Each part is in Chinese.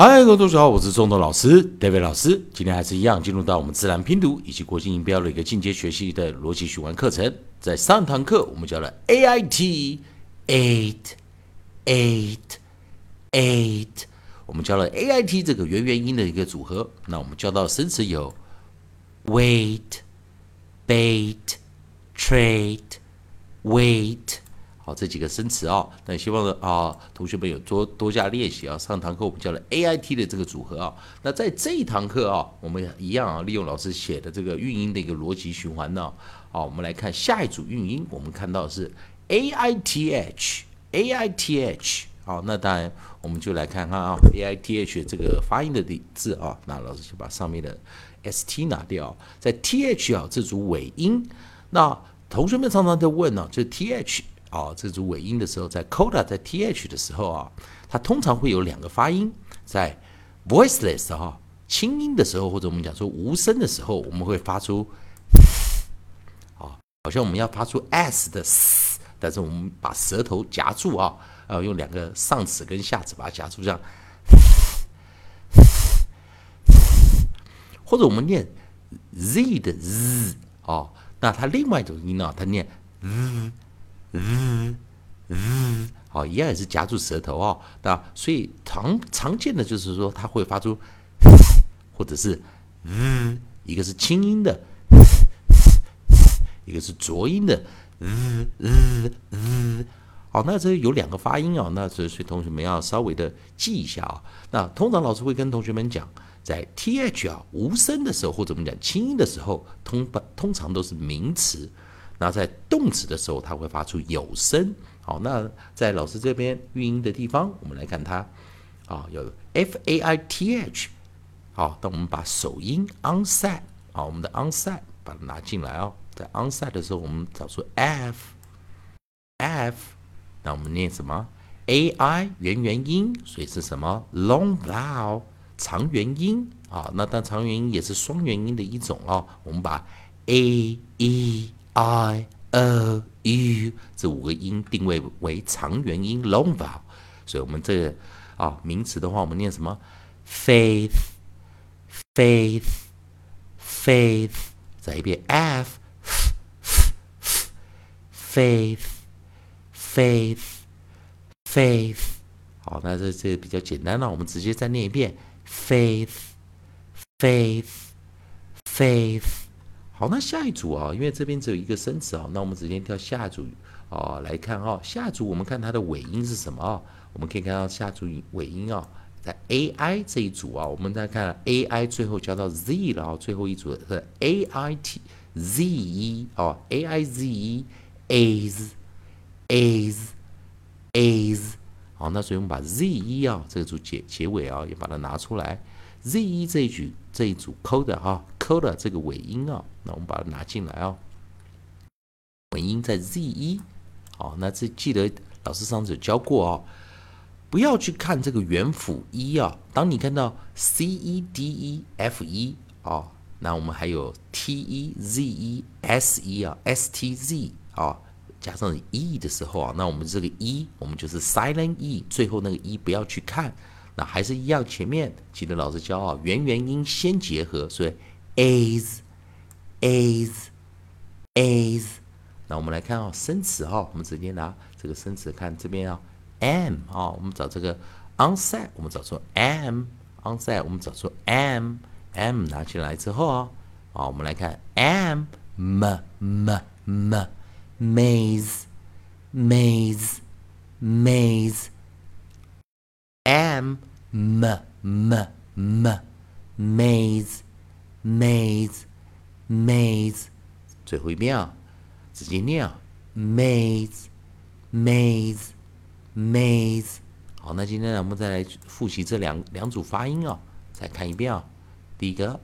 嗨，各位同学好，我是中头老师 David 老师。今天还是一样，进入到我们自然拼读以及国际音标的一个进阶学习的逻辑循环课程。在上堂课，我们教了 A I T eight eight eight，我们教了 A I T 这个元元音的一个组合。那我们教到生词有 wait bait trait wait。好，这几个生词啊，那希望呢啊，同学们有多多加练习啊。上堂课我们教了 A I T 的这个组合啊，那在这一堂课啊，我们一样啊，利用老师写的这个韵音的一个逻辑循环呢，好，我们来看下一组韵音，我们看到是 A I T H A I T H。好，那当然我们就来看看啊，A I T H 这个发音的字啊，那老师就把上面的 S T 拿掉，在 T H 啊这组尾音，那同学们常常在问呢，就 T H。哦，这组尾音的时候，在 coda 在 th 的时候啊，它通常会有两个发音，在 voiceless 哈轻音的时候，或者我们讲说无声的时候，我们会发出，啊，好像我们要发出 s 的 s，但是我们把舌头夹住啊，啊，用两个上齿跟下齿把它夹住，这样，或者我们念 z 的 z 哦，那它另外一种音呢，它念 z。嗯嗯，好，一样也是夹住舌头哦。那所以常常见的就是说，它会发出，或者是嗯，一个是轻音的，一个是浊音的，嗯嗯嗯。好，那这有两个发音哦。那所以同学们要稍微的记一下啊。那通常老师会跟同学们讲，在 th 啊无声的时候，或者我们讲轻音的时候，通通常都是名词。那在动词的时候，它会发出有声。好，那在老师这边韵音的地方，我们来看它，啊，有 f a i t h。好，当我们把首音 onset，好，我们的 onset 把它拿进来哦，在 onset 的时候，我们找出 f，f，那我们念什么？a i 元元音，所以是什么？long vowel 长元音。啊，那但长元音也是双元音的一种哦。我们把 a e i o u 这五个音定位为长元音 long vowel，所以我们这个啊名词的话，我们念什么？faith，faith，faith，再一遍 f，faith，faith，faith。好，那这这比较简单了，我们直接再念一遍 faith，faith，faith。好，那下一组啊，因为这边只有一个生词啊，那我们直接跳下一组啊来看啊。下组我们看它的尾音是什么啊？我们可以看到下组尾音啊，在 a i 这一组啊，我们再看 a i 最后加到 z 了啊，最后一组是 a i t z e 哦，a i z e as as as 好，那所以我们把 z e 啊这组结结尾啊也把它拿出来，z e 这一句这一组抠的哈。扣的这个尾音啊，那我们把它拿进来啊。尾音在 z 一，好，那这记得老师上次有教过哦，不要去看这个元辅一啊。当你看到 c 一 d 一 f 一啊，那我们还有 t 一 z 一 s 一啊，s t z 啊，加上 e 的时候啊，那我们这个一，我们就是 silent e，最后那个一不要去看，那还是一样，前面记得老师教啊，元元音先结合，所以。as as as，那我们来看啊，生词哈，我们直接拿这个生词看这边啊，am 啊，我们找这个 onset，我们找出 am onset，我们找出 am am 拿起来之后啊，啊，我们来看 am m m m maze maze maze m m m m maze Maze, maze，最后一遍啊，直接念啊，maze, maze, maze。好，那今天呢，我们再来复习这两两组发音啊，再看一遍啊。第一个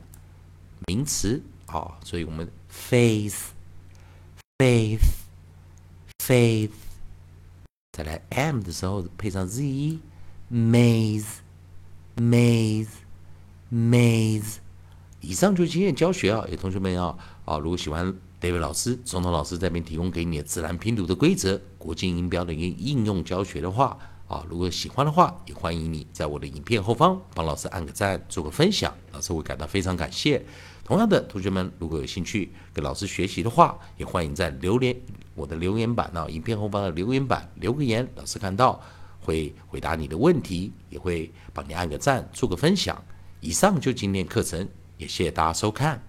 名词啊，所以我们 faith, faith, faith。再来 m 的时候配上 z, maze, maze, maze。以上就是今天教学啊，有同学们要啊，如果喜欢 David 老师、总统老师这边提供给你的自然拼读的规则、国际音标的一个应用教学的话啊，如果喜欢的话，也欢迎你在我的影片后方帮老师按个赞，做个分享，老师会感到非常感谢。同样的，同学们如果有兴趣跟老师学习的话，也欢迎在留言我的留言板呢，影片后方的留言板留个言，老师看到会回答你的问题，也会帮你按个赞，做个分享。以上就今天课程，也谢谢大家收看。